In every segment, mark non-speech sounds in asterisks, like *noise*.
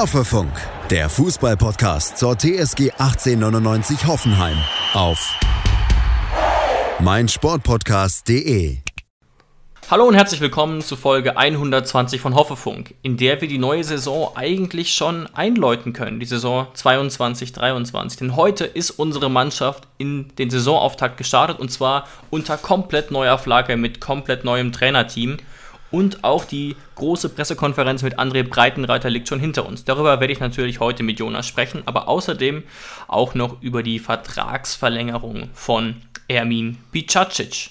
Hoffefunk, der Fußballpodcast zur TSG 1899 Hoffenheim auf meinsportpodcast.de. Hallo und herzlich willkommen zu Folge 120 von Hoffefunk, in der wir die neue Saison eigentlich schon einläuten können, die Saison 22-23. Denn heute ist unsere Mannschaft in den Saisonauftakt gestartet und zwar unter komplett neuer Flagge mit komplett neuem Trainerteam. Und auch die große Pressekonferenz mit André Breitenreiter liegt schon hinter uns. Darüber werde ich natürlich heute mit Jonas sprechen, aber außerdem auch noch über die Vertragsverlängerung von Ermin Bicacic,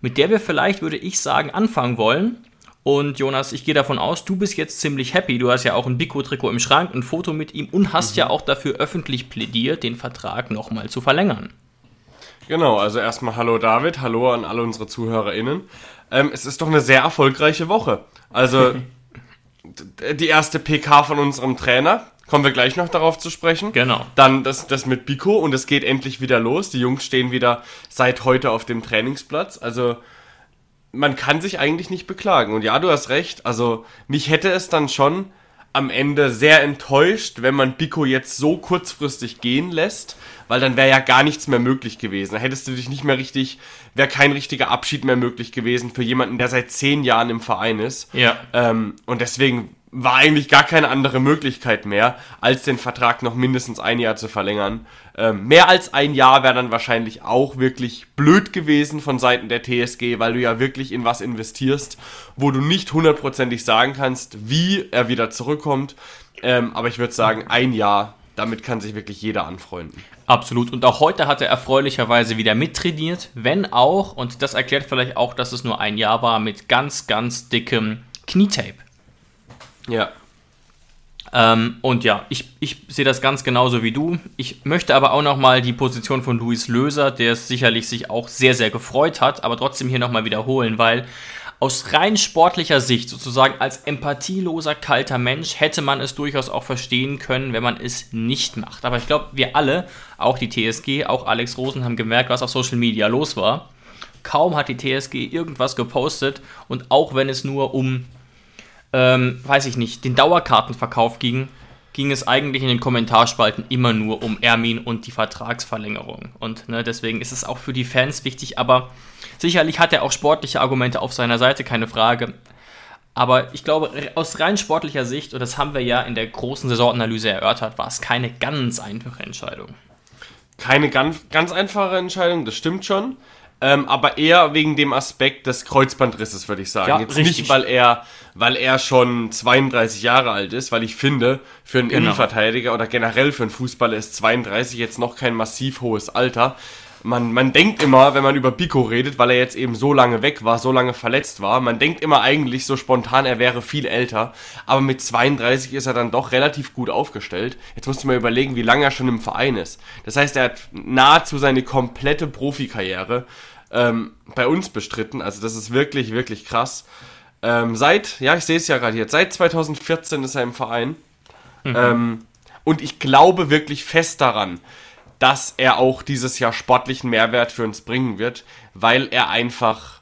mit der wir vielleicht, würde ich sagen, anfangen wollen. Und Jonas, ich gehe davon aus, du bist jetzt ziemlich happy. Du hast ja auch ein Biko-Trikot im Schrank, ein Foto mit ihm und hast mhm. ja auch dafür öffentlich plädiert, den Vertrag nochmal zu verlängern. Genau, also erstmal hallo David, hallo an alle unsere ZuhörerInnen. Ähm, es ist doch eine sehr erfolgreiche Woche. Also *laughs* die erste PK von unserem Trainer, kommen wir gleich noch darauf zu sprechen. Genau. Dann das, das mit Biko und es geht endlich wieder los. Die Jungs stehen wieder seit heute auf dem Trainingsplatz. Also man kann sich eigentlich nicht beklagen. Und ja, du hast recht. Also mich hätte es dann schon am Ende sehr enttäuscht, wenn man Biko jetzt so kurzfristig gehen lässt, weil dann wäre ja gar nichts mehr möglich gewesen. Da hättest du dich nicht mehr richtig, wäre kein richtiger Abschied mehr möglich gewesen für jemanden, der seit zehn Jahren im Verein ist. Ja. Ähm, und deswegen war eigentlich gar keine andere Möglichkeit mehr, als den Vertrag noch mindestens ein Jahr zu verlängern. Ähm, mehr als ein Jahr wäre dann wahrscheinlich auch wirklich blöd gewesen von Seiten der TSG, weil du ja wirklich in was investierst, wo du nicht hundertprozentig sagen kannst, wie er wieder zurückkommt. Ähm, aber ich würde sagen, ein Jahr, damit kann sich wirklich jeder anfreunden. Absolut. Und auch heute hat er erfreulicherweise wieder mittrainiert, wenn auch, und das erklärt vielleicht auch, dass es nur ein Jahr war, mit ganz, ganz dickem Knietape. Ja. Ähm, und ja, ich, ich sehe das ganz genauso wie du. Ich möchte aber auch nochmal die Position von Luis Löser, der sicherlich sich auch sehr, sehr gefreut hat, aber trotzdem hier nochmal wiederholen, weil aus rein sportlicher Sicht, sozusagen als empathieloser, kalter Mensch, hätte man es durchaus auch verstehen können, wenn man es nicht macht. Aber ich glaube, wir alle, auch die TSG, auch Alex Rosen, haben gemerkt, was auf Social Media los war. Kaum hat die TSG irgendwas gepostet und auch wenn es nur um ähm, weiß ich nicht, den Dauerkartenverkauf ging, ging es eigentlich in den Kommentarspalten immer nur um Ermin und die Vertragsverlängerung. Und ne, deswegen ist es auch für die Fans wichtig, aber sicherlich hat er auch sportliche Argumente auf seiner Seite, keine Frage. Aber ich glaube, aus rein sportlicher Sicht, und das haben wir ja in der großen Saisonanalyse erörtert, war es keine ganz einfache Entscheidung. Keine ganz, ganz einfache Entscheidung, das stimmt schon. Ähm, aber eher wegen dem Aspekt des Kreuzbandrisses, würde ich sagen. Ja, Jetzt richtig. nicht, weil er, weil er schon 32 Jahre alt ist, weil ich finde, für einen genau. Innenverteidiger oder generell für einen Fußballer ist 32 jetzt noch kein massiv hohes Alter. Man, man denkt immer, wenn man über Pico redet, weil er jetzt eben so lange weg war, so lange verletzt war, man denkt immer eigentlich so spontan, er wäre viel älter. Aber mit 32 ist er dann doch relativ gut aufgestellt. Jetzt musst du mal überlegen, wie lange er schon im Verein ist. Das heißt, er hat nahezu seine komplette Profikarriere ähm, bei uns bestritten. Also das ist wirklich, wirklich krass. Ähm, seit, ja, ich sehe es ja gerade hier, seit 2014 ist er im Verein. Mhm. Ähm, und ich glaube wirklich fest daran, dass er auch dieses Jahr sportlichen Mehrwert für uns bringen wird, weil er einfach,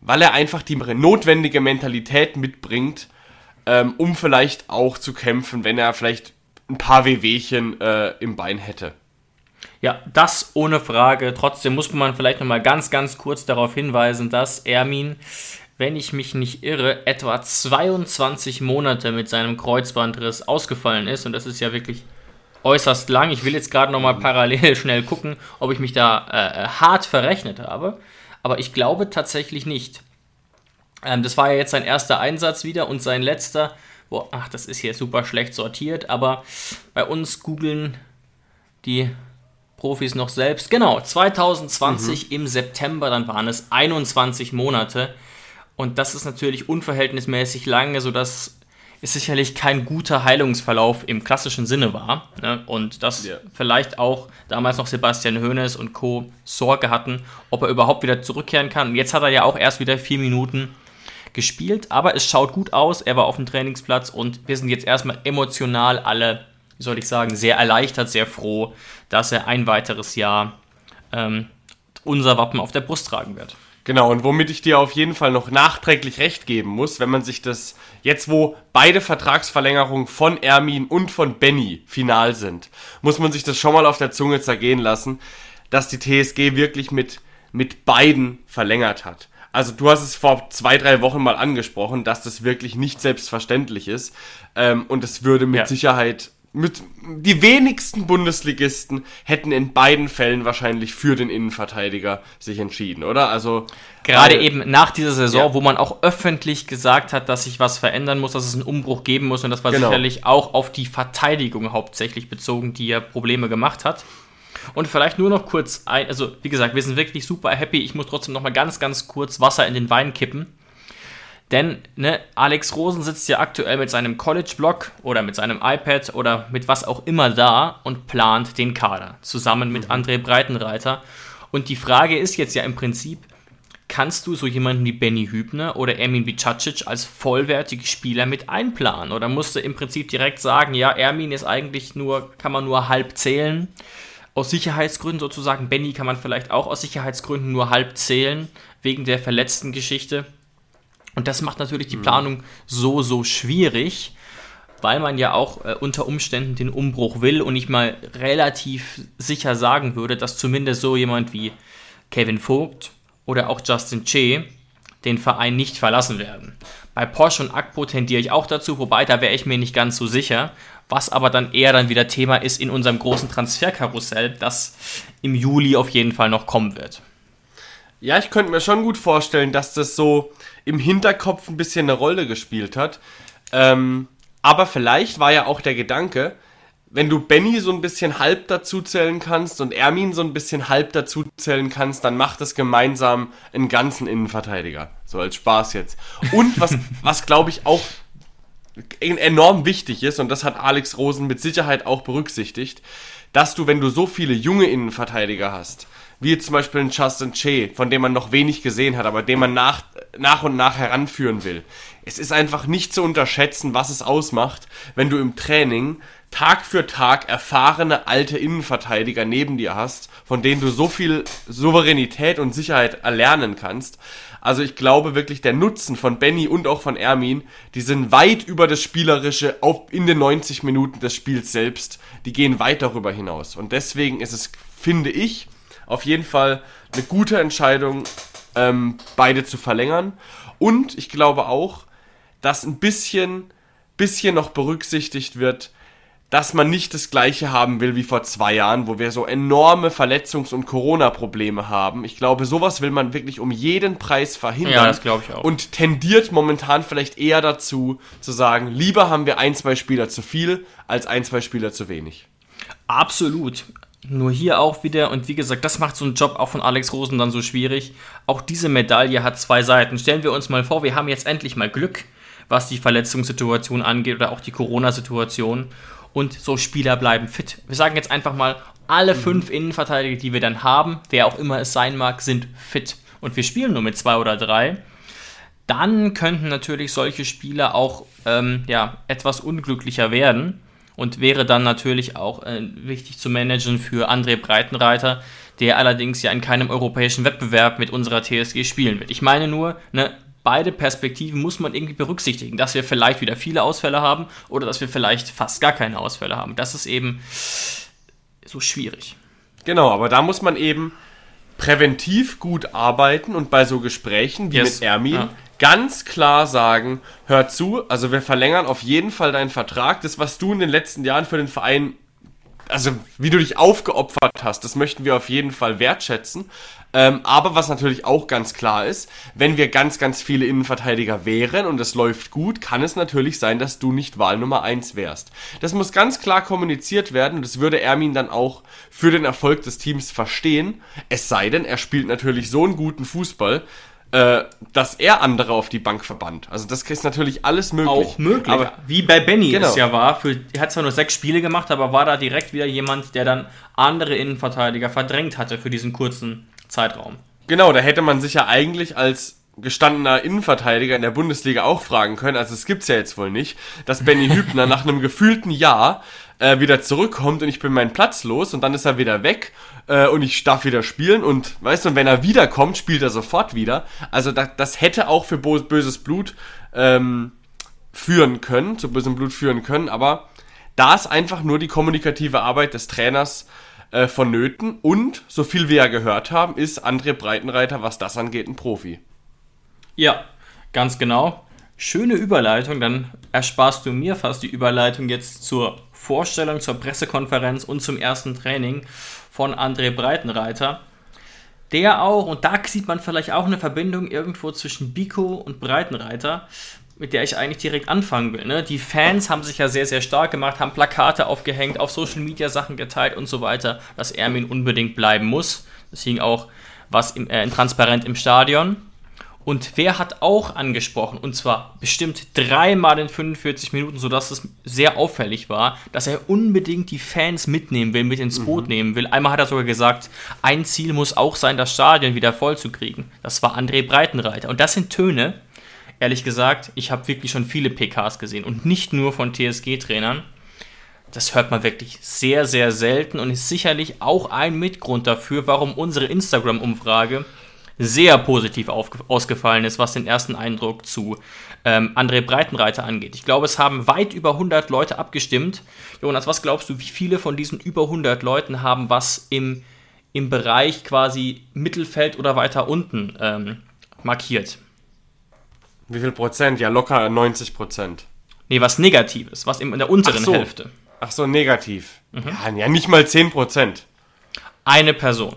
weil er einfach die notwendige Mentalität mitbringt, ähm, um vielleicht auch zu kämpfen, wenn er vielleicht ein paar Wehwehchen äh, im Bein hätte. Ja, das ohne Frage. Trotzdem muss man vielleicht nochmal ganz, ganz kurz darauf hinweisen, dass Ermin, wenn ich mich nicht irre, etwa 22 Monate mit seinem Kreuzbandriss ausgefallen ist. Und das ist ja wirklich äußerst lang. Ich will jetzt gerade nochmal parallel *laughs* schnell gucken, ob ich mich da äh, hart verrechnet habe. Aber ich glaube tatsächlich nicht. Ähm, das war ja jetzt sein erster Einsatz wieder und sein letzter. Boah, ach, das ist hier super schlecht sortiert, aber bei uns googeln die Profis noch selbst. Genau, 2020 mhm. im September, dann waren es 21 Monate. Und das ist natürlich unverhältnismäßig lange, sodass es sicherlich kein guter Heilungsverlauf im klassischen Sinne war. Ne? Und dass yeah. vielleicht auch damals noch Sebastian Hoeneß und Co. Sorge hatten, ob er überhaupt wieder zurückkehren kann. Und jetzt hat er ja auch erst wieder vier Minuten gespielt, aber es schaut gut aus. Er war auf dem Trainingsplatz und wir sind jetzt erstmal emotional alle wie soll ich sagen, sehr erleichtert, sehr froh, dass er ein weiteres Jahr ähm, unser Wappen auf der Brust tragen wird. Genau, und womit ich dir auf jeden Fall noch nachträglich recht geben muss, wenn man sich das jetzt, wo beide Vertragsverlängerungen von Ermin und von Benny final sind, muss man sich das schon mal auf der Zunge zergehen lassen, dass die TSG wirklich mit, mit beiden verlängert hat. Also du hast es vor zwei, drei Wochen mal angesprochen, dass das wirklich nicht selbstverständlich ist. Ähm, und es würde mit ja. Sicherheit mit die wenigsten Bundesligisten hätten in beiden Fällen wahrscheinlich für den Innenverteidiger sich entschieden, oder? Also gerade eben nach dieser Saison, ja. wo man auch öffentlich gesagt hat, dass sich was verändern muss, dass es einen Umbruch geben muss und das war genau. sicherlich auch auf die Verteidigung hauptsächlich bezogen, die ja Probleme gemacht hat. Und vielleicht nur noch kurz ein, also wie gesagt, wir sind wirklich super happy. Ich muss trotzdem noch mal ganz, ganz kurz Wasser in den Wein kippen. Denn ne, Alex Rosen sitzt ja aktuell mit seinem College-Blog oder mit seinem iPad oder mit was auch immer da und plant den Kader zusammen mit mhm. André Breitenreiter. Und die Frage ist jetzt ja im Prinzip, kannst du so jemanden wie Benny Hübner oder Ermin Bicacic als vollwertige Spieler mit einplanen? Oder musst du im Prinzip direkt sagen, ja, Ermin ist eigentlich nur, kann man nur halb zählen, aus Sicherheitsgründen sozusagen. Benny kann man vielleicht auch aus Sicherheitsgründen nur halb zählen, wegen der verletzten Geschichte. Und das macht natürlich die mhm. Planung so, so schwierig, weil man ja auch äh, unter Umständen den Umbruch will und ich mal relativ sicher sagen würde, dass zumindest so jemand wie Kevin Vogt oder auch Justin Che den Verein nicht verlassen werden. Bei Porsche und Akpo tendiere ich auch dazu, wobei da wäre ich mir nicht ganz so sicher, was aber dann eher dann wieder Thema ist in unserem großen Transferkarussell, das im Juli auf jeden Fall noch kommen wird. Ja, ich könnte mir schon gut vorstellen, dass das so im Hinterkopf ein bisschen eine Rolle gespielt hat. Ähm, aber vielleicht war ja auch der Gedanke, wenn du Benny so ein bisschen halb dazu zählen kannst und Ermin so ein bisschen halb dazu zählen kannst, dann macht es gemeinsam einen ganzen Innenverteidiger. So als Spaß jetzt. Und was, *laughs* was glaube ich auch enorm wichtig ist, und das hat Alex Rosen mit Sicherheit auch berücksichtigt, dass du, wenn du so viele junge Innenverteidiger hast, wie zum Beispiel ein Justin Che, von dem man noch wenig gesehen hat, aber den man nach, nach und nach heranführen will. Es ist einfach nicht zu unterschätzen, was es ausmacht, wenn du im Training Tag für Tag erfahrene alte Innenverteidiger neben dir hast, von denen du so viel Souveränität und Sicherheit erlernen kannst. Also ich glaube wirklich, der Nutzen von Benny und auch von Ermin, die sind weit über das Spielerische auf, in den 90 Minuten des Spiels selbst. Die gehen weit darüber hinaus. Und deswegen ist es, finde ich, auf jeden Fall eine gute Entscheidung, ähm, beide zu verlängern. Und ich glaube auch, dass ein bisschen, bisschen noch berücksichtigt wird, dass man nicht das gleiche haben will wie vor zwei Jahren, wo wir so enorme Verletzungs- und Corona-Probleme haben. Ich glaube, sowas will man wirklich um jeden Preis verhindern. Ja, das glaube ich auch. Und tendiert momentan vielleicht eher dazu, zu sagen, lieber haben wir ein, zwei Spieler zu viel, als ein, zwei Spieler zu wenig. Absolut. Nur hier auch wieder, und wie gesagt, das macht so einen Job auch von Alex Rosen dann so schwierig. Auch diese Medaille hat zwei Seiten. Stellen wir uns mal vor, wir haben jetzt endlich mal Glück, was die Verletzungssituation angeht oder auch die Corona-Situation und so Spieler bleiben fit. Wir sagen jetzt einfach mal, alle mhm. fünf Innenverteidiger, die wir dann haben, wer auch immer es sein mag, sind fit. Und wir spielen nur mit zwei oder drei. Dann könnten natürlich solche Spieler auch ähm, ja, etwas unglücklicher werden und wäre dann natürlich auch äh, wichtig zu managen für André Breitenreiter, der allerdings ja in keinem europäischen Wettbewerb mit unserer TSG spielen wird. Ich meine nur, ne, beide Perspektiven muss man irgendwie berücksichtigen, dass wir vielleicht wieder viele Ausfälle haben oder dass wir vielleicht fast gar keine Ausfälle haben. Das ist eben so schwierig. Genau, aber da muss man eben präventiv gut arbeiten und bei so Gesprächen wie yes. mit Ermin ja. Ganz klar sagen, hör zu, also wir verlängern auf jeden Fall deinen Vertrag. Das, was du in den letzten Jahren für den Verein also wie du dich aufgeopfert hast, das möchten wir auf jeden Fall wertschätzen. Ähm, aber was natürlich auch ganz klar ist, wenn wir ganz, ganz viele Innenverteidiger wären und es läuft gut, kann es natürlich sein, dass du nicht Wahl Nummer 1 wärst. Das muss ganz klar kommuniziert werden und das würde Ermin dann auch für den Erfolg des Teams verstehen. Es sei denn, er spielt natürlich so einen guten Fußball, äh, dass er andere auf die Bank verbannt. Also das ist natürlich alles möglich. Auch möglich. Aber wie bei Benny genau. es ja war. Für, er hat zwar nur sechs Spiele gemacht, aber war da direkt wieder jemand, der dann andere Innenverteidiger verdrängt hatte für diesen kurzen Zeitraum. Genau, da hätte man sich ja eigentlich als gestandener Innenverteidiger in der Bundesliga auch fragen können, also es gibt's ja jetzt wohl nicht, dass Benny *laughs* Hübner nach einem gefühlten Jahr äh, wieder zurückkommt und ich bin meinen Platz los und dann ist er wieder weg äh, und ich darf wieder spielen und weißt du, wenn er wiederkommt, spielt er sofort wieder. Also das, das hätte auch für böses Blut ähm, führen können, zu bösem Blut führen können, aber da ist einfach nur die kommunikative Arbeit des Trainers äh, vonnöten und, so viel wir ja gehört haben, ist André Breitenreiter, was das angeht, ein Profi. Ja, ganz genau. Schöne Überleitung, dann ersparst du mir fast die Überleitung jetzt zur Vorstellung, zur Pressekonferenz und zum ersten Training von André Breitenreiter. Der auch, und da sieht man vielleicht auch eine Verbindung irgendwo zwischen Biko und Breitenreiter, mit der ich eigentlich direkt anfangen will. Ne? Die Fans haben sich ja sehr, sehr stark gemacht, haben Plakate aufgehängt, auf Social Media Sachen geteilt und so weiter, dass Ermin unbedingt bleiben muss. Deswegen auch was im, äh, transparent im Stadion. Und wer hat auch angesprochen, und zwar bestimmt dreimal in 45 Minuten, sodass es sehr auffällig war, dass er unbedingt die Fans mitnehmen will, mit ins Boot mhm. nehmen will. Einmal hat er sogar gesagt, ein Ziel muss auch sein, das Stadion wieder voll zu kriegen. Das war André Breitenreiter. Und das sind Töne, ehrlich gesagt, ich habe wirklich schon viele PKs gesehen und nicht nur von TSG-Trainern. Das hört man wirklich sehr, sehr selten und ist sicherlich auch ein Mitgrund dafür, warum unsere Instagram-Umfrage sehr positiv ausgefallen ist, was den ersten Eindruck zu ähm, André Breitenreiter angeht. Ich glaube, es haben weit über 100 Leute abgestimmt. Jonas, was glaubst du, wie viele von diesen über 100 Leuten haben was im, im Bereich quasi Mittelfeld oder weiter unten ähm, markiert? Wie viel Prozent? Ja, locker 90 Prozent. Nee, was Negatives, was in der unteren Ach so. Hälfte. Ach so, negativ. Mhm. Ja, ja, nicht mal 10 Prozent. Eine Person.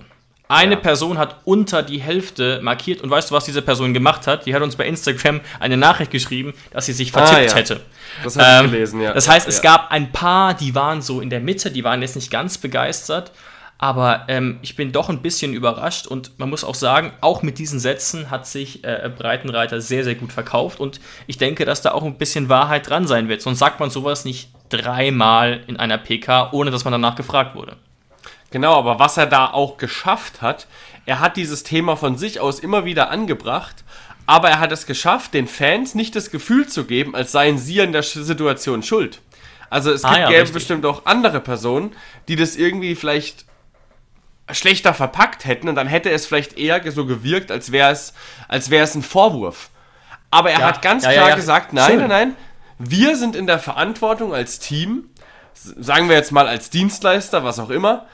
Eine ja. Person hat unter die Hälfte markiert und weißt du, was diese Person gemacht hat? Die hat uns bei Instagram eine Nachricht geschrieben, dass sie sich vertippt ah, ja. hätte. Das habe ich ähm, gelesen, ja. Das heißt, es gab ein paar, die waren so in der Mitte, die waren jetzt nicht ganz begeistert, aber ähm, ich bin doch ein bisschen überrascht und man muss auch sagen, auch mit diesen Sätzen hat sich äh, Breitenreiter sehr, sehr gut verkauft und ich denke, dass da auch ein bisschen Wahrheit dran sein wird. Sonst sagt man sowas nicht dreimal in einer PK, ohne dass man danach gefragt wurde. Genau, aber was er da auch geschafft hat, er hat dieses Thema von sich aus immer wieder angebracht, aber er hat es geschafft, den Fans nicht das Gefühl zu geben, als seien sie an der Situation schuld. Also es ah, gibt ja, bestimmt auch andere Personen, die das irgendwie vielleicht schlechter verpackt hätten und dann hätte es vielleicht eher so gewirkt, als wäre es, als wäre es ein Vorwurf. Aber er ja, hat ganz ja, klar gesagt, nein, Schön. nein, nein, wir sind in der Verantwortung als Team, sagen wir jetzt mal als Dienstleister, was auch immer,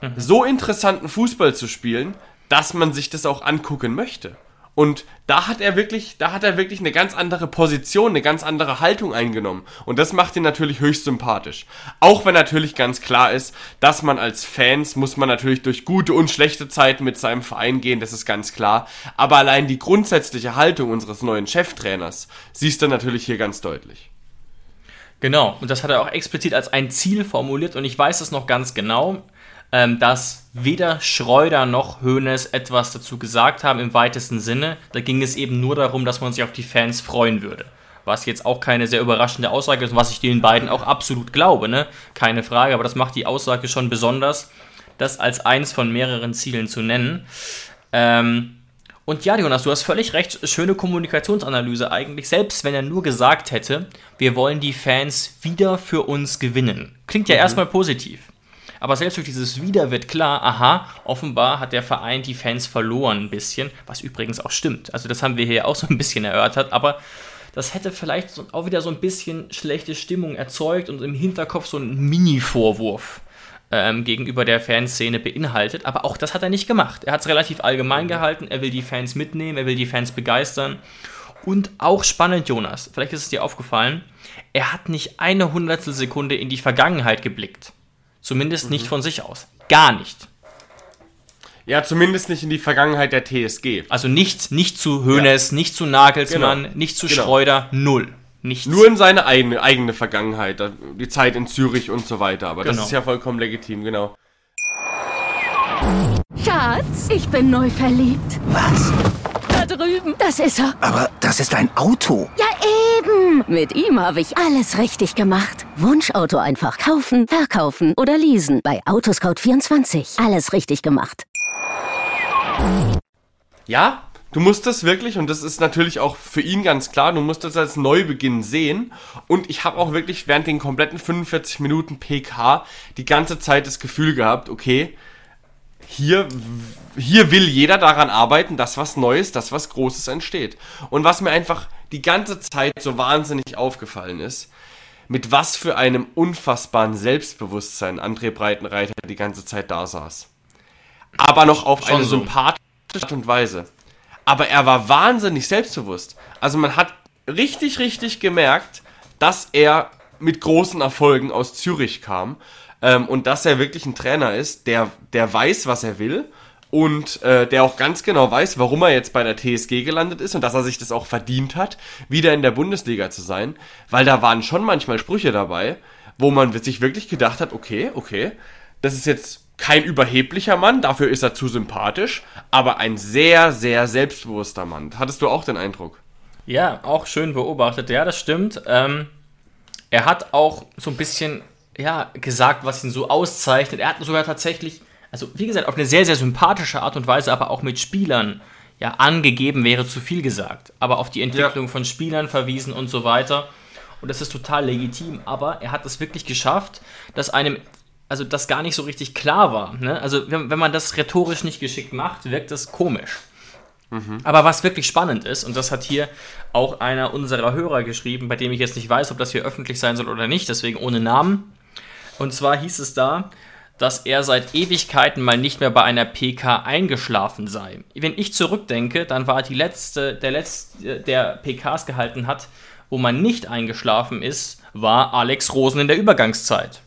mhm. so interessanten Fußball zu spielen, dass man sich das auch angucken möchte. Und da hat er wirklich, da hat er wirklich eine ganz andere Position, eine ganz andere Haltung eingenommen. Und das macht ihn natürlich höchst sympathisch. Auch wenn natürlich ganz klar ist, dass man als Fans muss man natürlich durch gute und schlechte Zeiten mit seinem Verein gehen, das ist ganz klar. Aber allein die grundsätzliche Haltung unseres neuen Cheftrainers siehst du natürlich hier ganz deutlich. Genau, und das hat er auch explizit als ein Ziel formuliert und ich weiß es noch ganz genau ähm, dass weder Schreuder noch Hoeneß etwas dazu gesagt haben im weitesten Sinne. Da ging es eben nur darum, dass man sich auf die Fans freuen würde. Was jetzt auch keine sehr überraschende Aussage ist, was ich den beiden auch absolut glaube, ne? Keine Frage, aber das macht die Aussage schon besonders, das als eins von mehreren Zielen zu nennen. Ähm, und ja, Jonas, du hast völlig recht, schöne Kommunikationsanalyse eigentlich, selbst wenn er nur gesagt hätte, wir wollen die Fans wieder für uns gewinnen. Klingt ja mhm. erstmal positiv. Aber selbst durch dieses Wieder wird klar, aha, offenbar hat der Verein die Fans verloren ein bisschen, was übrigens auch stimmt. Also das haben wir hier auch so ein bisschen erörtert, aber das hätte vielleicht auch wieder so ein bisschen schlechte Stimmung erzeugt und im Hinterkopf so einen Mini-Vorwurf ähm, gegenüber der Fanszene beinhaltet. Aber auch das hat er nicht gemacht. Er hat es relativ allgemein mhm. gehalten, er will die Fans mitnehmen, er will die Fans begeistern. Und auch spannend, Jonas, vielleicht ist es dir aufgefallen, er hat nicht eine Hundertstel Sekunde in die Vergangenheit geblickt. Zumindest mhm. nicht von sich aus. Gar nicht. Ja, zumindest nicht in die Vergangenheit der TSG. Also nicht, nicht zu Hoeneß, ja. nicht zu Nagelsmann, genau. nicht zu genau. Schreuder, null. Nichts. Nur in seine eigene, eigene Vergangenheit, die Zeit in Zürich und so weiter. Aber genau. das ist ja vollkommen legitim, genau. Schatz, ich bin neu verliebt. Was? Drüben. Das ist er. Aber das ist ein Auto. Ja, eben. Mit ihm habe ich alles richtig gemacht. Wunschauto einfach kaufen, verkaufen oder leasen. Bei Autoscout24. Alles richtig gemacht. Ja, Du musst das wirklich, und das ist natürlich auch für ihn ganz klar, du musst das als Neubeginn sehen. Und ich habe auch wirklich während den kompletten 45 Minuten PK die ganze Zeit das Gefühl gehabt, okay, hier, hier will jeder daran arbeiten, dass was Neues, dass was Großes entsteht. Und was mir einfach die ganze Zeit so wahnsinnig aufgefallen ist, mit was für einem unfassbaren Selbstbewusstsein André Breitenreiter die ganze Zeit da saß. Aber noch auf Schon eine so. sympathische Art und Weise. Aber er war wahnsinnig selbstbewusst. Also man hat richtig, richtig gemerkt, dass er mit großen Erfolgen aus Zürich kam ähm, und dass er wirklich ein Trainer ist, der, der weiß, was er will und äh, der auch ganz genau weiß, warum er jetzt bei der TSG gelandet ist und dass er sich das auch verdient hat, wieder in der Bundesliga zu sein, weil da waren schon manchmal Sprüche dabei, wo man sich wirklich gedacht hat, okay, okay, das ist jetzt kein überheblicher Mann, dafür ist er zu sympathisch, aber ein sehr, sehr selbstbewusster Mann. Hattest du auch den Eindruck? Ja, auch schön beobachtet. Ja, das stimmt. Ähm, er hat auch so ein bisschen ja, gesagt, was ihn so auszeichnet. Er hat sogar tatsächlich also wie gesagt, auf eine sehr, sehr sympathische Art und Weise, aber auch mit Spielern ja angegeben wäre zu viel gesagt, aber auf die Entwicklung ja. von Spielern verwiesen und so weiter. Und das ist total legitim, aber er hat es wirklich geschafft, dass einem, also das gar nicht so richtig klar war. Ne? Also wenn, wenn man das rhetorisch nicht geschickt macht, wirkt das komisch. Mhm. Aber was wirklich spannend ist, und das hat hier auch einer unserer Hörer geschrieben, bei dem ich jetzt nicht weiß, ob das hier öffentlich sein soll oder nicht, deswegen ohne Namen. Und zwar hieß es da, dass er seit Ewigkeiten mal nicht mehr bei einer PK eingeschlafen sei. Wenn ich zurückdenke, dann war die letzte, der letzte, der PKs gehalten hat, wo man nicht eingeschlafen ist, war Alex Rosen in der Übergangszeit.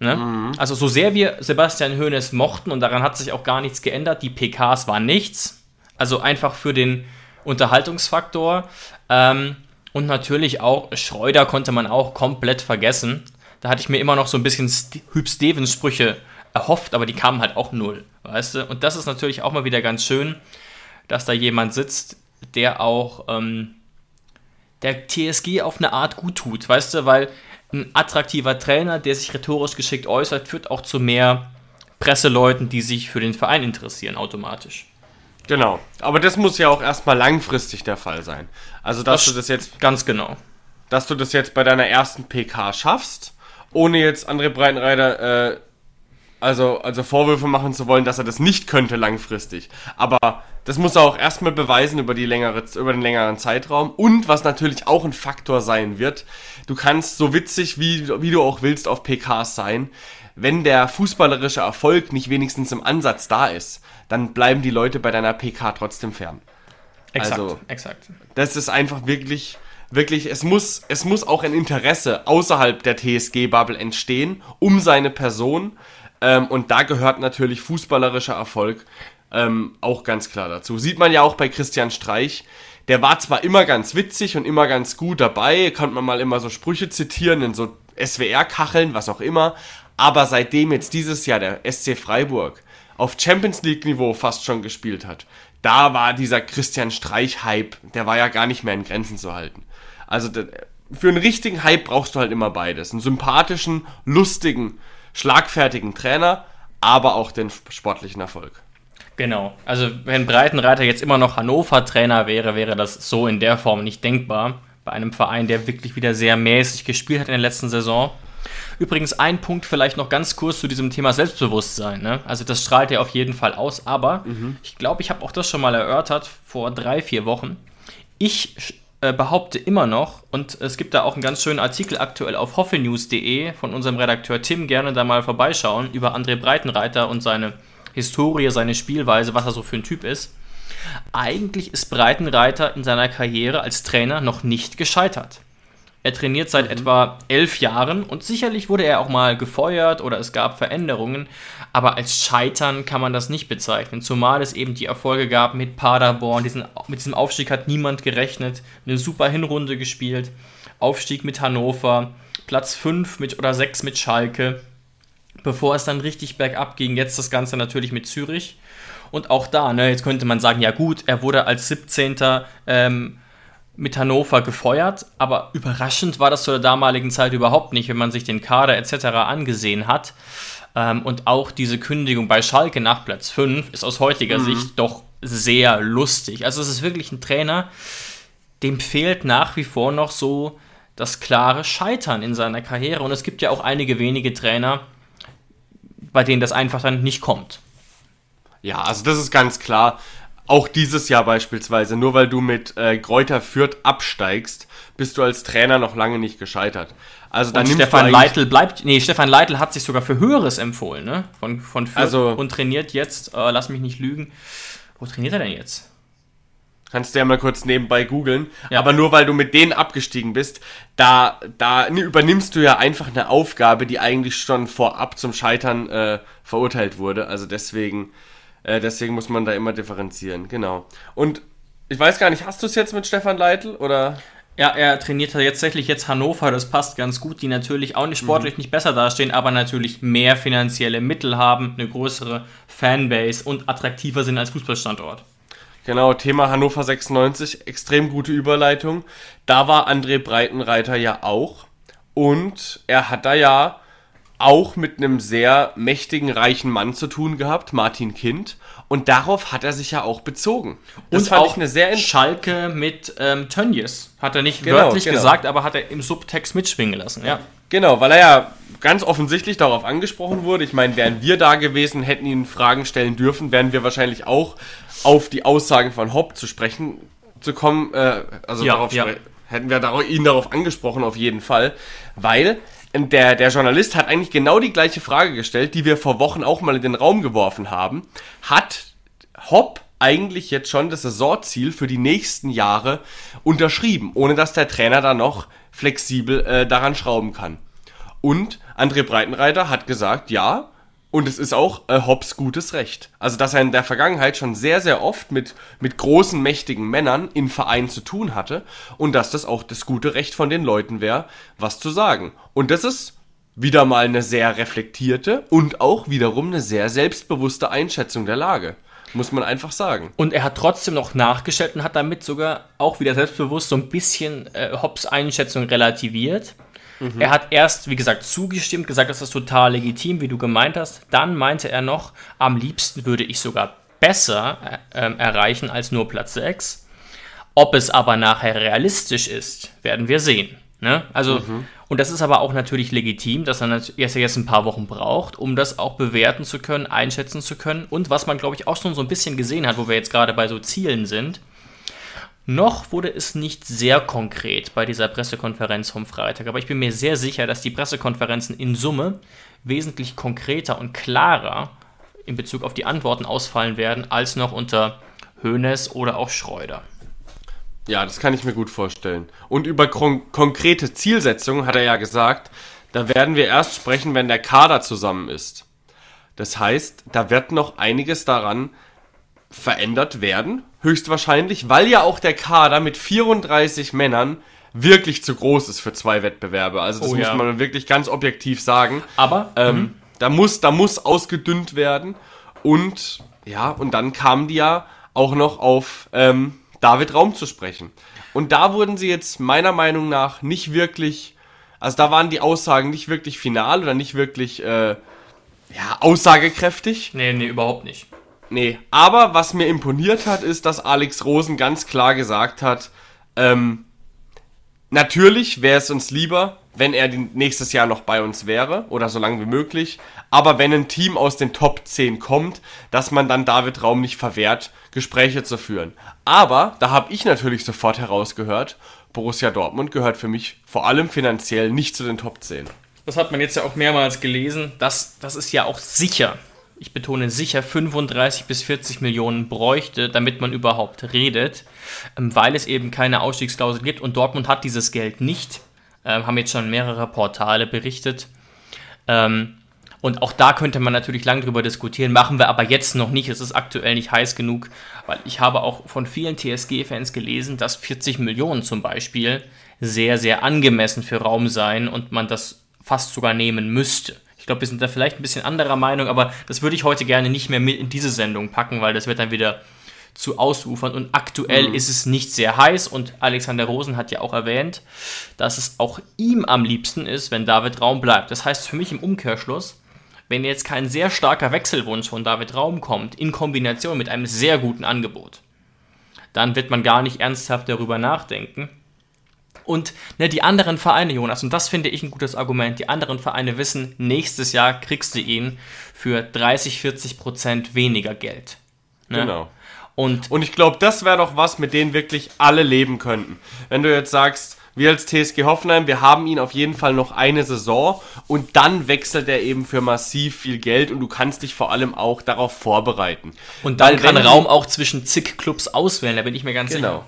Ne? Mhm. Also so sehr wir Sebastian Hoeneß mochten und daran hat sich auch gar nichts geändert, die PKs waren nichts. Also einfach für den Unterhaltungsfaktor. Ähm, und natürlich auch Schreuder konnte man auch komplett vergessen. Da hatte ich mir immer noch so ein bisschen St Hüb Stevens Sprüche erhofft, aber die kamen halt auch null, weißt du? Und das ist natürlich auch mal wieder ganz schön, dass da jemand sitzt, der auch ähm, der TSG auf eine Art gut tut, weißt du? Weil ein attraktiver Trainer, der sich rhetorisch geschickt äußert, führt auch zu mehr Presseleuten, die sich für den Verein interessieren, automatisch. Genau. Aber das muss ja auch erstmal langfristig der Fall sein. Also, dass das du das jetzt. Ganz genau. Dass du das jetzt bei deiner ersten PK schaffst ohne jetzt André Breitenreiter äh, also, also Vorwürfe machen zu wollen, dass er das nicht könnte langfristig. Aber das muss er auch erstmal beweisen über, die längere, über den längeren Zeitraum. Und was natürlich auch ein Faktor sein wird, du kannst so witzig, wie, wie du auch willst, auf PKs sein. Wenn der fußballerische Erfolg nicht wenigstens im Ansatz da ist, dann bleiben die Leute bei deiner PK trotzdem fern. Exakt, also, exakt. Das ist einfach wirklich wirklich, es muss, es muss auch ein Interesse außerhalb der TSG-Bubble entstehen, um seine Person. Ähm, und da gehört natürlich fußballerischer Erfolg ähm, auch ganz klar dazu. Sieht man ja auch bei Christian Streich. Der war zwar immer ganz witzig und immer ganz gut dabei, konnte man mal immer so Sprüche zitieren in so SWR-Kacheln, was auch immer. Aber seitdem jetzt dieses Jahr der SC Freiburg auf Champions League-Niveau fast schon gespielt hat, da war dieser Christian Streich-Hype, der war ja gar nicht mehr in Grenzen zu halten. Also für einen richtigen Hype brauchst du halt immer beides. Einen sympathischen, lustigen, schlagfertigen Trainer, aber auch den sportlichen Erfolg. Genau. Also wenn Breitenreiter jetzt immer noch Hannover-Trainer wäre, wäre das so in der Form nicht denkbar. Bei einem Verein, der wirklich wieder sehr mäßig gespielt hat in der letzten Saison. Übrigens ein Punkt vielleicht noch ganz kurz zu diesem Thema Selbstbewusstsein. Ne? Also das strahlt er auf jeden Fall aus, aber mhm. ich glaube, ich habe auch das schon mal erörtert vor drei, vier Wochen. Ich äh, behaupte immer noch, und es gibt da auch einen ganz schönen Artikel aktuell auf hoffenews.de von unserem Redakteur Tim, gerne da mal vorbeischauen, über André Breitenreiter und seine Historie, seine Spielweise, was er so für ein Typ ist. Eigentlich ist Breitenreiter in seiner Karriere als Trainer noch nicht gescheitert. Er trainiert seit mhm. etwa elf Jahren und sicherlich wurde er auch mal gefeuert oder es gab Veränderungen, aber als Scheitern kann man das nicht bezeichnen, zumal es eben die Erfolge gab mit Paderborn. Diesen, mit diesem Aufstieg hat niemand gerechnet. Eine super Hinrunde gespielt. Aufstieg mit Hannover. Platz 5 mit, oder 6 mit Schalke. Bevor es dann richtig bergab ging, jetzt das Ganze natürlich mit Zürich. Und auch da, ne, jetzt könnte man sagen, ja gut, er wurde als 17. Ähm, mit Hannover gefeuert, aber überraschend war das zu der damaligen Zeit überhaupt nicht, wenn man sich den Kader etc. angesehen hat. Ähm, und auch diese Kündigung bei Schalke nach Platz 5 ist aus heutiger mhm. Sicht doch sehr lustig. Also es ist wirklich ein Trainer, dem fehlt nach wie vor noch so das klare Scheitern in seiner Karriere. Und es gibt ja auch einige wenige Trainer, bei denen das einfach dann nicht kommt. Ja, also das ist ganz klar. Auch dieses Jahr beispielsweise, nur weil du mit äh, Kräuter Fürth absteigst, bist du als Trainer noch lange nicht gescheitert. Also dann und Stefan Leitl bleibt, nee, Stefan Leitl hat sich sogar für Höheres empfohlen, ne? Von, von Fürth also, und trainiert jetzt, äh, lass mich nicht lügen. Wo trainiert er denn jetzt? Kannst du ja mal kurz nebenbei googeln. Ja. Aber nur weil du mit denen abgestiegen bist, da, da übernimmst du ja einfach eine Aufgabe, die eigentlich schon vorab zum Scheitern äh, verurteilt wurde. Also deswegen, äh, deswegen muss man da immer differenzieren. Genau. Und ich weiß gar nicht, hast du es jetzt mit Stefan Leitl oder? Ja, er trainiert tatsächlich jetzt Hannover, das passt ganz gut, die natürlich auch nicht sportlich mhm. nicht besser dastehen, aber natürlich mehr finanzielle Mittel haben, eine größere Fanbase und attraktiver sind als Fußballstandort. Genau, Thema Hannover 96, extrem gute Überleitung. Da war André Breitenreiter ja auch. Und er hat da ja auch mit einem sehr mächtigen, reichen Mann zu tun gehabt, Martin Kind. Und darauf hat er sich ja auch bezogen. Das und fand auch ich eine sehr Schalke mit ähm, Tönnies. Hat er nicht genau, wörtlich genau. gesagt, aber hat er im Subtext mitschwingen lassen, ja. Genau, weil er ja ganz offensichtlich darauf angesprochen wurde. Ich meine, wären wir da gewesen, hätten ihn Fragen stellen dürfen, wären wir wahrscheinlich auch auf die Aussagen von Hopp zu sprechen zu kommen. Äh, also ja, darauf ja. hätten wir darauf, ihn darauf angesprochen, auf jeden Fall. Weil der, der Journalist hat eigentlich genau die gleiche Frage gestellt, die wir vor Wochen auch mal in den Raum geworfen haben. Hat Hopp eigentlich jetzt schon das Saisonziel für die nächsten Jahre unterschrieben, ohne dass der Trainer da noch flexibel äh, daran schrauben kann? Und André Breitenreiter hat gesagt, ja, und es ist auch äh, Hobbs gutes Recht. Also, dass er in der Vergangenheit schon sehr, sehr oft mit, mit großen, mächtigen Männern in Vereinen zu tun hatte und dass das auch das gute Recht von den Leuten wäre, was zu sagen. Und das ist wieder mal eine sehr reflektierte und auch wiederum eine sehr selbstbewusste Einschätzung der Lage. Muss man einfach sagen. Und er hat trotzdem noch nachgestellt und hat damit sogar auch wieder selbstbewusst so ein bisschen äh, Hobbs Einschätzung relativiert. Mhm. Er hat erst, wie gesagt, zugestimmt, gesagt, das ist total legitim, wie du gemeint hast. Dann meinte er noch, am liebsten würde ich sogar besser äh, ähm, erreichen als nur Platz 6. Ob es aber nachher realistisch ist, werden wir sehen. Ne? Also, mhm. und das ist aber auch natürlich legitim, dass er jetzt, jetzt ein paar Wochen braucht, um das auch bewerten zu können, einschätzen zu können. Und was man, glaube ich, auch schon so ein bisschen gesehen hat, wo wir jetzt gerade bei so Zielen sind, noch wurde es nicht sehr konkret bei dieser Pressekonferenz vom Freitag, aber ich bin mir sehr sicher, dass die Pressekonferenzen in Summe wesentlich konkreter und klarer in Bezug auf die Antworten ausfallen werden, als noch unter Hoeneß oder auch Schreuder. Ja, das kann ich mir gut vorstellen. Und über kon konkrete Zielsetzungen hat er ja gesagt, da werden wir erst sprechen, wenn der Kader zusammen ist. Das heißt, da wird noch einiges daran verändert werden, höchstwahrscheinlich, weil ja auch der Kader mit 34 Männern wirklich zu groß ist für zwei Wettbewerbe. Also das oh, muss ja. man wirklich ganz objektiv sagen. Aber ähm, mhm. da muss da muss ausgedünnt werden und ja und dann kamen die ja auch noch auf ähm, David Raum zu sprechen. Und da wurden sie jetzt meiner Meinung nach nicht wirklich, also da waren die Aussagen nicht wirklich final oder nicht wirklich äh, ja, aussagekräftig. Nee, nee, überhaupt nicht. Nee, aber was mir imponiert hat, ist, dass Alex Rosen ganz klar gesagt hat, ähm, natürlich wäre es uns lieber, wenn er nächstes Jahr noch bei uns wäre oder so lange wie möglich. Aber wenn ein Team aus den Top 10 kommt, dass man dann David Raum nicht verwehrt, Gespräche zu führen. Aber da habe ich natürlich sofort herausgehört, Borussia Dortmund gehört für mich vor allem finanziell nicht zu den Top 10. Das hat man jetzt ja auch mehrmals gelesen. Das, das ist ja auch sicher ich betone sicher, 35 bis 40 Millionen bräuchte, damit man überhaupt redet, ähm, weil es eben keine Ausstiegsklausel gibt und Dortmund hat dieses Geld nicht, ähm, haben jetzt schon mehrere Portale berichtet. Ähm, und auch da könnte man natürlich lang drüber diskutieren, machen wir aber jetzt noch nicht. Es ist aktuell nicht heiß genug, weil ich habe auch von vielen TSG-Fans gelesen, dass 40 Millionen zum Beispiel sehr, sehr angemessen für Raum seien und man das fast sogar nehmen müsste. Ich glaube, wir sind da vielleicht ein bisschen anderer Meinung, aber das würde ich heute gerne nicht mehr mit in diese Sendung packen, weil das wird dann wieder zu ausufern. Und aktuell mhm. ist es nicht sehr heiß und Alexander Rosen hat ja auch erwähnt, dass es auch ihm am liebsten ist, wenn David Raum bleibt. Das heißt für mich im Umkehrschluss, wenn jetzt kein sehr starker Wechselwunsch von David Raum kommt, in Kombination mit einem sehr guten Angebot, dann wird man gar nicht ernsthaft darüber nachdenken. Und ne, die anderen Vereine, Jonas, und das finde ich ein gutes Argument, die anderen Vereine wissen, nächstes Jahr kriegst du ihn für 30, 40 Prozent weniger Geld. Ne? Genau. Und, und ich glaube, das wäre doch was, mit denen wirklich alle leben könnten. Wenn du jetzt sagst, wir als TSG Hoffenheim, wir haben ihn auf jeden Fall noch eine Saison und dann wechselt er eben für massiv viel Geld und du kannst dich vor allem auch darauf vorbereiten. Und dann Weil kann Raum auch zwischen zig Clubs auswählen, da bin ich mir ganz genau. sicher.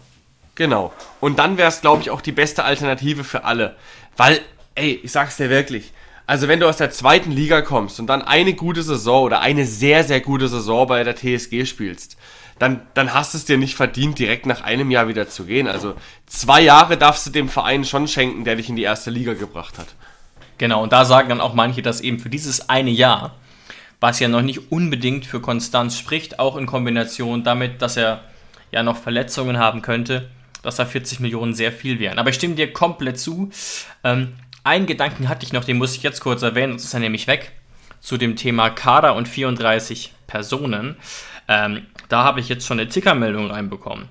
Genau. Und dann wäre es, glaube ich, auch die beste Alternative für alle. Weil, ey, ich sag's dir wirklich, also wenn du aus der zweiten Liga kommst und dann eine gute Saison oder eine sehr, sehr gute Saison bei der TSG spielst, dann, dann hast du es dir nicht verdient, direkt nach einem Jahr wieder zu gehen. Also zwei Jahre darfst du dem Verein schon schenken, der dich in die erste Liga gebracht hat. Genau, und da sagen dann auch manche, dass eben für dieses eine Jahr, was ja noch nicht unbedingt für Konstanz spricht, auch in Kombination damit, dass er ja noch Verletzungen haben könnte, dass da 40 Millionen sehr viel wären. Aber ich stimme dir komplett zu. Ähm, einen Gedanken hatte ich noch, den muss ich jetzt kurz erwähnen, sonst ist er nämlich weg, zu dem Thema Kader und 34 Personen. Ähm, da habe ich jetzt schon eine Tickermeldung reinbekommen.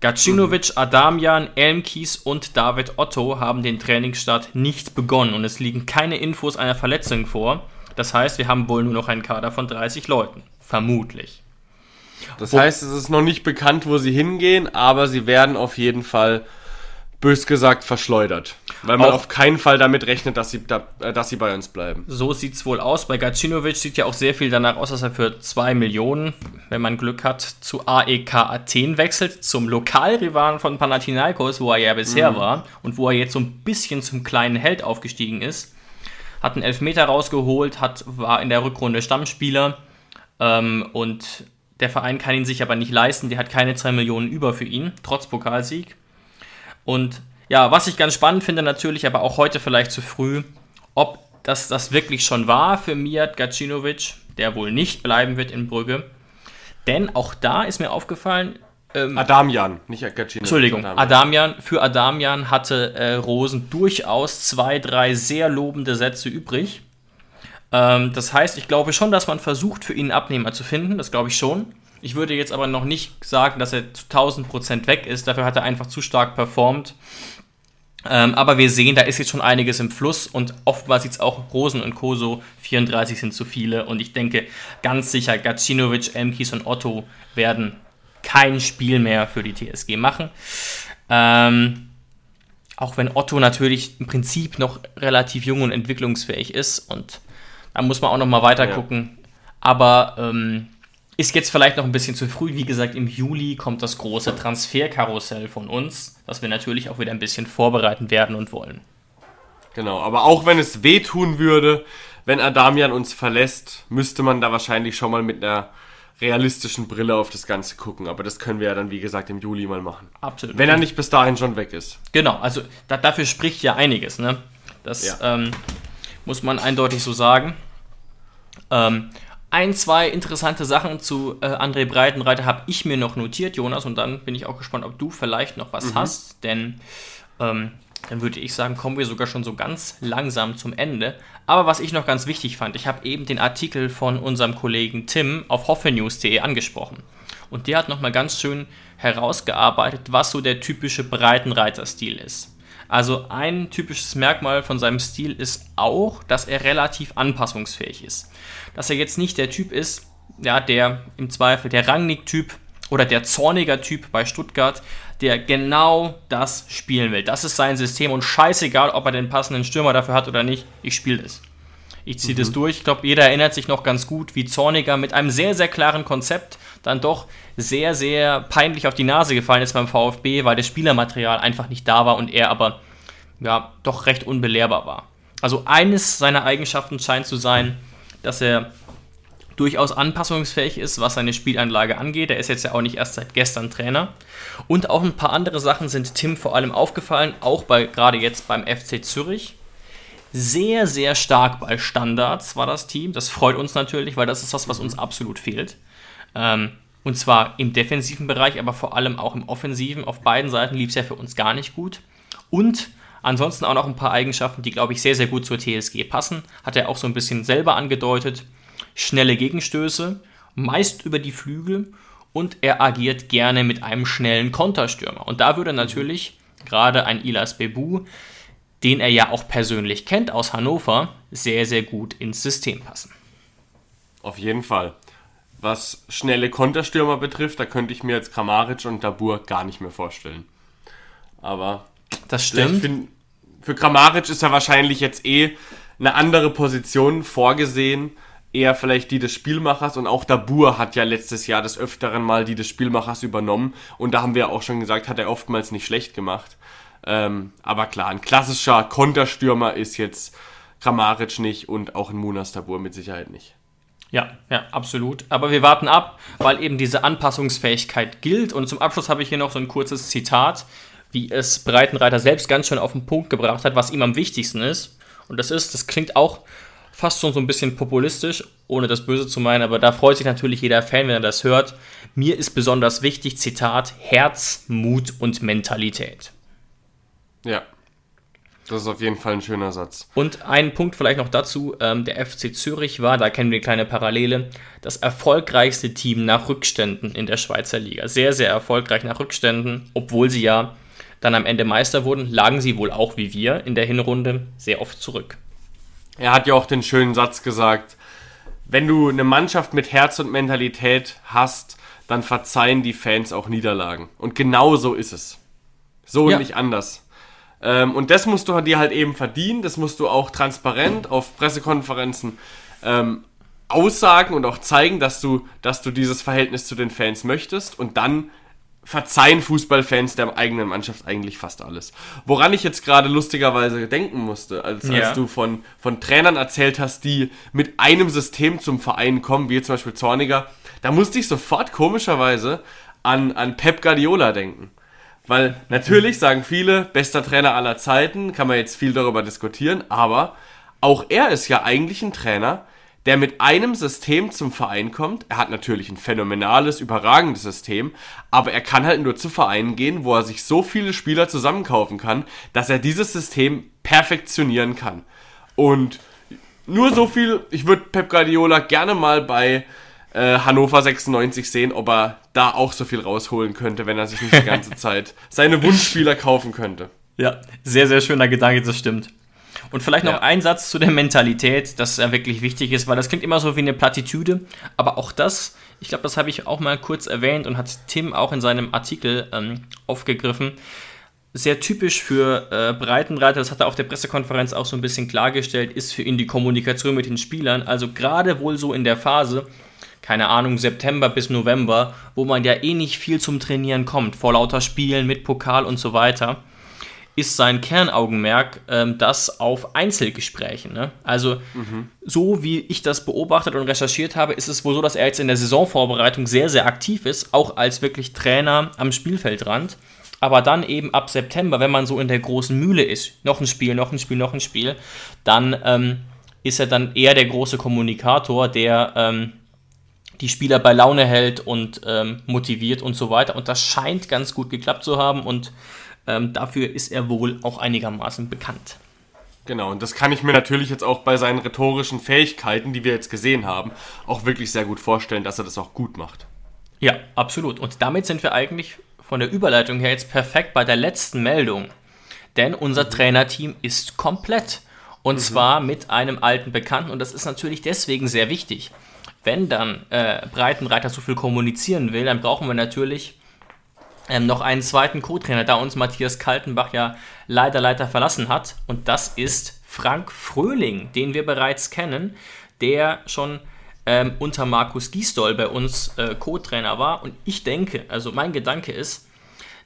Gacinovic, Adamian, Elmkies und David Otto haben den Trainingsstart nicht begonnen und es liegen keine Infos einer Verletzung vor. Das heißt, wir haben wohl nur noch einen Kader von 30 Leuten. Vermutlich. Das heißt, es ist noch nicht bekannt, wo sie hingehen, aber sie werden auf jeden Fall bös gesagt verschleudert. Weil man auf, auf keinen Fall damit rechnet, dass sie, da, äh, dass sie bei uns bleiben. So sieht es wohl aus. Bei Gacinovic sieht ja auch sehr viel danach aus, dass er für 2 Millionen, wenn man Glück hat, zu AEK Athen wechselt, zum Lokalrivalen von Panathinaikos, wo er ja bisher mhm. war und wo er jetzt so ein bisschen zum kleinen Held aufgestiegen ist. Hat einen Elfmeter rausgeholt, hat, war in der Rückrunde Stammspieler ähm, und der Verein kann ihn sich aber nicht leisten. Der hat keine 2 Millionen über für ihn, trotz Pokalsieg. Und ja, was ich ganz spannend finde, natürlich, aber auch heute vielleicht zu früh, ob das, das wirklich schon war für Mijat Gacinovic, der wohl nicht bleiben wird in Brügge. Denn auch da ist mir aufgefallen. Ähm, Adamian, nicht Gacinovic. Entschuldigung, Adamian. Adamian. Für Adamian hatte äh, Rosen durchaus zwei, drei sehr lobende Sätze übrig. Ähm, das heißt, ich glaube schon, dass man versucht, für ihn einen Abnehmer zu finden. Das glaube ich schon. Ich würde jetzt aber noch nicht sagen, dass er zu 1000% weg ist. Dafür hat er einfach zu stark performt. Ähm, aber wir sehen, da ist jetzt schon einiges im Fluss und oftmals sieht es auch Rosen und Koso 34 sind zu viele. Und ich denke ganz sicher, Gacinovic, Elmkies und Otto werden kein Spiel mehr für die TSG machen. Ähm, auch wenn Otto natürlich im Prinzip noch relativ jung und entwicklungsfähig ist und da muss man auch noch mal weiter ja. gucken. Aber ähm, ist jetzt vielleicht noch ein bisschen zu früh. Wie gesagt, im Juli kommt das große Transferkarussell von uns, das wir natürlich auch wieder ein bisschen vorbereiten werden und wollen. Genau, aber auch wenn es wehtun würde, wenn Adamian uns verlässt, müsste man da wahrscheinlich schon mal mit einer realistischen Brille auf das Ganze gucken. Aber das können wir ja dann, wie gesagt, im Juli mal machen. Absolut. Wenn er nicht bis dahin schon weg ist. Genau, also da, dafür spricht ja einiges. Ne? Das ja. ähm, muss man eindeutig so sagen. Ähm, ein, zwei interessante Sachen zu äh, André Breitenreiter habe ich mir noch notiert, Jonas, und dann bin ich auch gespannt, ob du vielleicht noch was mhm. hast, denn ähm, dann würde ich sagen, kommen wir sogar schon so ganz langsam zum Ende. Aber was ich noch ganz wichtig fand, ich habe eben den Artikel von unserem Kollegen Tim auf hoffenews.de angesprochen. Und der hat nochmal ganz schön herausgearbeitet, was so der typische Breitenreiter-Stil ist. Also ein typisches Merkmal von seinem Stil ist auch, dass er relativ anpassungsfähig ist dass er jetzt nicht der Typ ist, ja, der im Zweifel der Rangnick-Typ oder der zorniger Typ bei Stuttgart, der genau das spielen will. Das ist sein System und scheißegal, ob er den passenden Stürmer dafür hat oder nicht, ich spiele es. Ich ziehe mhm. das durch. Ich glaube, jeder erinnert sich noch ganz gut, wie Zorniger mit einem sehr, sehr klaren Konzept dann doch sehr, sehr peinlich auf die Nase gefallen ist beim VfB, weil das Spielermaterial einfach nicht da war und er aber ja doch recht unbelehrbar war. Also eines seiner Eigenschaften scheint zu sein, dass er durchaus anpassungsfähig ist, was seine Spielanlage angeht. Er ist jetzt ja auch nicht erst seit gestern Trainer. Und auch ein paar andere Sachen sind Tim vor allem aufgefallen, auch bei gerade jetzt beim FC Zürich. Sehr, sehr stark bei Standards war das Team. Das freut uns natürlich, weil das ist das, was uns absolut fehlt. Ähm, und zwar im defensiven Bereich, aber vor allem auch im offensiven. Auf beiden Seiten lief es ja für uns gar nicht gut. Und Ansonsten auch noch ein paar Eigenschaften, die, glaube ich, sehr, sehr gut zur TSG passen. Hat er auch so ein bisschen selber angedeutet. Schnelle Gegenstöße, meist über die Flügel und er agiert gerne mit einem schnellen Konterstürmer. Und da würde natürlich gerade ein Ilas Bebu, den er ja auch persönlich kennt aus Hannover, sehr, sehr gut ins System passen. Auf jeden Fall. Was schnelle Konterstürmer betrifft, da könnte ich mir jetzt Kramaric und Dabur gar nicht mehr vorstellen. Aber das stimmt. Find, für Kramaric ist ja wahrscheinlich jetzt eh eine andere Position vorgesehen. Eher vielleicht die des Spielmachers und auch Dabur hat ja letztes Jahr des Öfteren mal die des Spielmachers übernommen und da haben wir auch schon gesagt, hat er oftmals nicht schlecht gemacht. Ähm, aber klar, ein klassischer Konterstürmer ist jetzt Kramaric nicht und auch ein Munas Dabur mit Sicherheit nicht. Ja, ja, absolut. Aber wir warten ab, weil eben diese Anpassungsfähigkeit gilt. Und zum Abschluss habe ich hier noch so ein kurzes Zitat wie es Breitenreiter selbst ganz schön auf den Punkt gebracht hat, was ihm am wichtigsten ist. Und das ist, das klingt auch fast schon so ein bisschen populistisch, ohne das Böse zu meinen, aber da freut sich natürlich jeder Fan, wenn er das hört. Mir ist besonders wichtig, Zitat, Herz, Mut und Mentalität. Ja, das ist auf jeden Fall ein schöner Satz. Und ein Punkt vielleicht noch dazu, ähm, der FC Zürich war, da kennen wir eine kleine Parallele, das erfolgreichste Team nach Rückständen in der Schweizer Liga. Sehr, sehr erfolgreich nach Rückständen, obwohl sie ja dann am Ende Meister wurden, lagen sie wohl auch wie wir in der Hinrunde sehr oft zurück. Er hat ja auch den schönen Satz gesagt, wenn du eine Mannschaft mit Herz und Mentalität hast, dann verzeihen die Fans auch Niederlagen. Und genau so ist es. So ja. nicht anders. Ähm, und das musst du dir halt eben verdienen, das musst du auch transparent auf Pressekonferenzen ähm, aussagen und auch zeigen, dass du, dass du dieses Verhältnis zu den Fans möchtest und dann verzeihen Fußballfans der eigenen Mannschaft eigentlich fast alles. Woran ich jetzt gerade lustigerweise denken musste, als, ja. als du von, von Trainern erzählt hast, die mit einem System zum Verein kommen, wie zum Beispiel Zorniger, da musste ich sofort komischerweise an, an Pep Guardiola denken. Weil natürlich sagen viele, bester Trainer aller Zeiten, kann man jetzt viel darüber diskutieren, aber auch er ist ja eigentlich ein Trainer, der mit einem System zum Verein kommt. Er hat natürlich ein phänomenales, überragendes System, aber er kann halt nur zu Vereinen gehen, wo er sich so viele Spieler zusammenkaufen kann, dass er dieses System perfektionieren kann. Und nur so viel, ich würde Pep Guardiola gerne mal bei äh, Hannover 96 sehen, ob er da auch so viel rausholen könnte, wenn er sich nicht die *laughs* ganze Zeit seine Wunschspieler kaufen könnte. Ja, sehr, sehr schöner Gedanke, das stimmt. Und vielleicht noch ja. ein Satz zu der Mentalität, das ja wirklich wichtig ist, weil das klingt immer so wie eine Plattitüde, aber auch das, ich glaube, das habe ich auch mal kurz erwähnt und hat Tim auch in seinem Artikel ähm, aufgegriffen. Sehr typisch für äh, Breitenreiter, das hat er auf der Pressekonferenz auch so ein bisschen klargestellt, ist für ihn die Kommunikation mit den Spielern. Also gerade wohl so in der Phase, keine Ahnung, September bis November, wo man ja eh nicht viel zum Trainieren kommt, vor lauter Spielen mit Pokal und so weiter ist sein Kernaugenmerk ähm, das auf Einzelgesprächen. Ne? Also, mhm. so wie ich das beobachtet und recherchiert habe, ist es wohl so, dass er jetzt in der Saisonvorbereitung sehr, sehr aktiv ist, auch als wirklich Trainer am Spielfeldrand. Aber dann eben ab September, wenn man so in der großen Mühle ist, noch ein Spiel, noch ein Spiel, noch ein Spiel, dann ähm, ist er dann eher der große Kommunikator, der ähm, die Spieler bei Laune hält und ähm, motiviert und so weiter. Und das scheint ganz gut geklappt zu haben und ähm, dafür ist er wohl auch einigermaßen bekannt. Genau, und das kann ich mir natürlich jetzt auch bei seinen rhetorischen Fähigkeiten, die wir jetzt gesehen haben, auch wirklich sehr gut vorstellen, dass er das auch gut macht. Ja, absolut. Und damit sind wir eigentlich von der Überleitung her jetzt perfekt bei der letzten Meldung. Denn unser mhm. Trainerteam ist komplett. Und mhm. zwar mit einem alten Bekannten. Und das ist natürlich deswegen sehr wichtig. Wenn dann äh, Breitenreiter so viel kommunizieren will, dann brauchen wir natürlich ähm, noch einen zweiten Co-Trainer, da uns Matthias Kaltenbach ja leider, leider verlassen hat. Und das ist Frank Fröhling, den wir bereits kennen, der schon ähm, unter Markus Giesdoll bei uns äh, Co-Trainer war. Und ich denke, also mein Gedanke ist,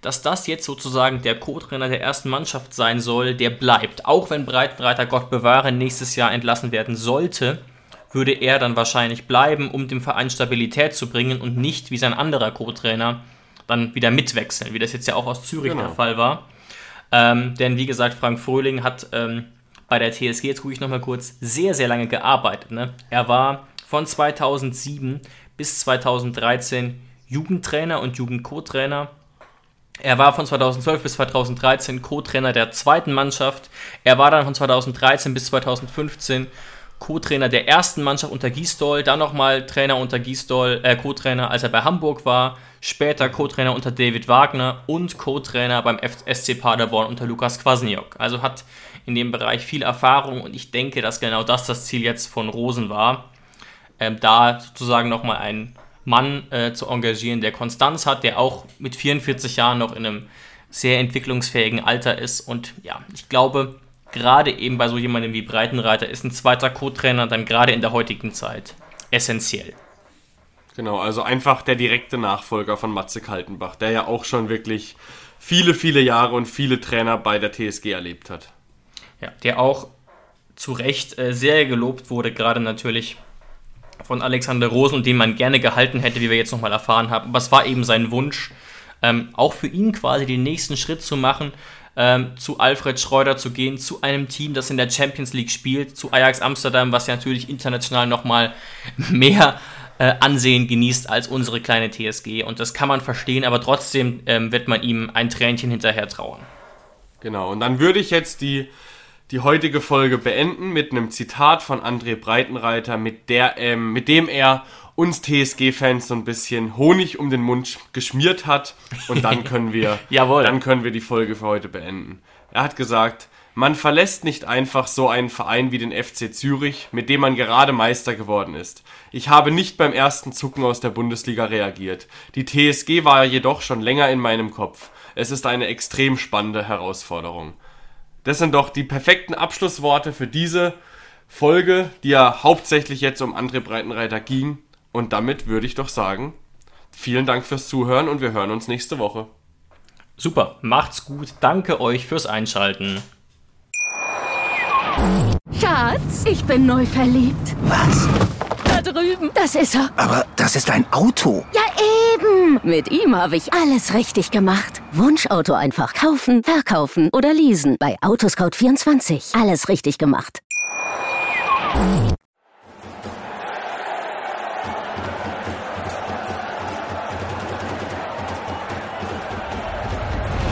dass das jetzt sozusagen der Co-Trainer der ersten Mannschaft sein soll, der bleibt. Auch wenn Breitenreiter Gott bewahre nächstes Jahr entlassen werden sollte, würde er dann wahrscheinlich bleiben, um dem Verein Stabilität zu bringen und nicht wie sein anderer Co-Trainer dann wieder mitwechseln, wie das jetzt ja auch aus Zürich genau. der Fall war. Ähm, denn wie gesagt, Frank Fröhling hat ähm, bei der TSG, jetzt gucke ich nochmal kurz, sehr, sehr lange gearbeitet. Ne? Er war von 2007 bis 2013 Jugendtrainer und Jugendco-Trainer. Er war von 2012 bis 2013 Co-Trainer der zweiten Mannschaft. Er war dann von 2013 bis 2015 Co-Trainer der ersten Mannschaft unter Gisdol, dann nochmal Trainer unter Gisdol, äh, Co-Trainer, als er bei Hamburg war, später Co-Trainer unter David Wagner und Co-Trainer beim SC Paderborn unter Lukas Kwasniok. Also hat in dem Bereich viel Erfahrung und ich denke, dass genau das das Ziel jetzt von Rosen war, ähm, da sozusagen nochmal einen Mann äh, zu engagieren, der Konstanz hat, der auch mit 44 Jahren noch in einem sehr entwicklungsfähigen Alter ist und ja, ich glaube, gerade eben bei so jemandem wie Breitenreiter ist ein zweiter Co-Trainer dann gerade in der heutigen Zeit essentiell. Genau, also einfach der direkte Nachfolger von Matze Kaltenbach, der ja auch schon wirklich viele, viele Jahre und viele Trainer bei der TSG erlebt hat. Ja, der auch zu Recht äh, sehr gelobt wurde, gerade natürlich von Alexander Rosen und den man gerne gehalten hätte, wie wir jetzt nochmal erfahren haben. Aber es war eben sein Wunsch, ähm, auch für ihn quasi den nächsten Schritt zu machen ähm, zu Alfred Schreuder zu gehen, zu einem Team, das in der Champions League spielt, zu Ajax Amsterdam, was ja natürlich international nochmal *laughs* mehr äh, Ansehen genießt als unsere kleine TSG. Und das kann man verstehen, aber trotzdem ähm, wird man ihm ein Tränchen hinterher trauen. Genau, und dann würde ich jetzt die, die heutige Folge beenden mit einem Zitat von André Breitenreiter, mit, der, ähm, mit dem er uns TSG-Fans so ein bisschen Honig um den Mund geschmiert hat und dann *laughs* können wir, Jawohl. dann können wir die Folge für heute beenden. Er hat gesagt, man verlässt nicht einfach so einen Verein wie den FC Zürich, mit dem man gerade Meister geworden ist. Ich habe nicht beim ersten Zucken aus der Bundesliga reagiert. Die TSG war jedoch schon länger in meinem Kopf. Es ist eine extrem spannende Herausforderung. Das sind doch die perfekten Abschlussworte für diese Folge, die ja hauptsächlich jetzt um André Breitenreiter ging. Und damit würde ich doch sagen, vielen Dank fürs Zuhören und wir hören uns nächste Woche. Super, macht's gut. Danke euch fürs Einschalten. Schatz, ich bin neu verliebt. Was? Da drüben. Das ist er. Aber das ist ein Auto. Ja, eben. Mit ihm habe ich alles richtig gemacht. Wunschauto einfach kaufen, verkaufen oder leasen. Bei Autoscout24. Alles richtig gemacht.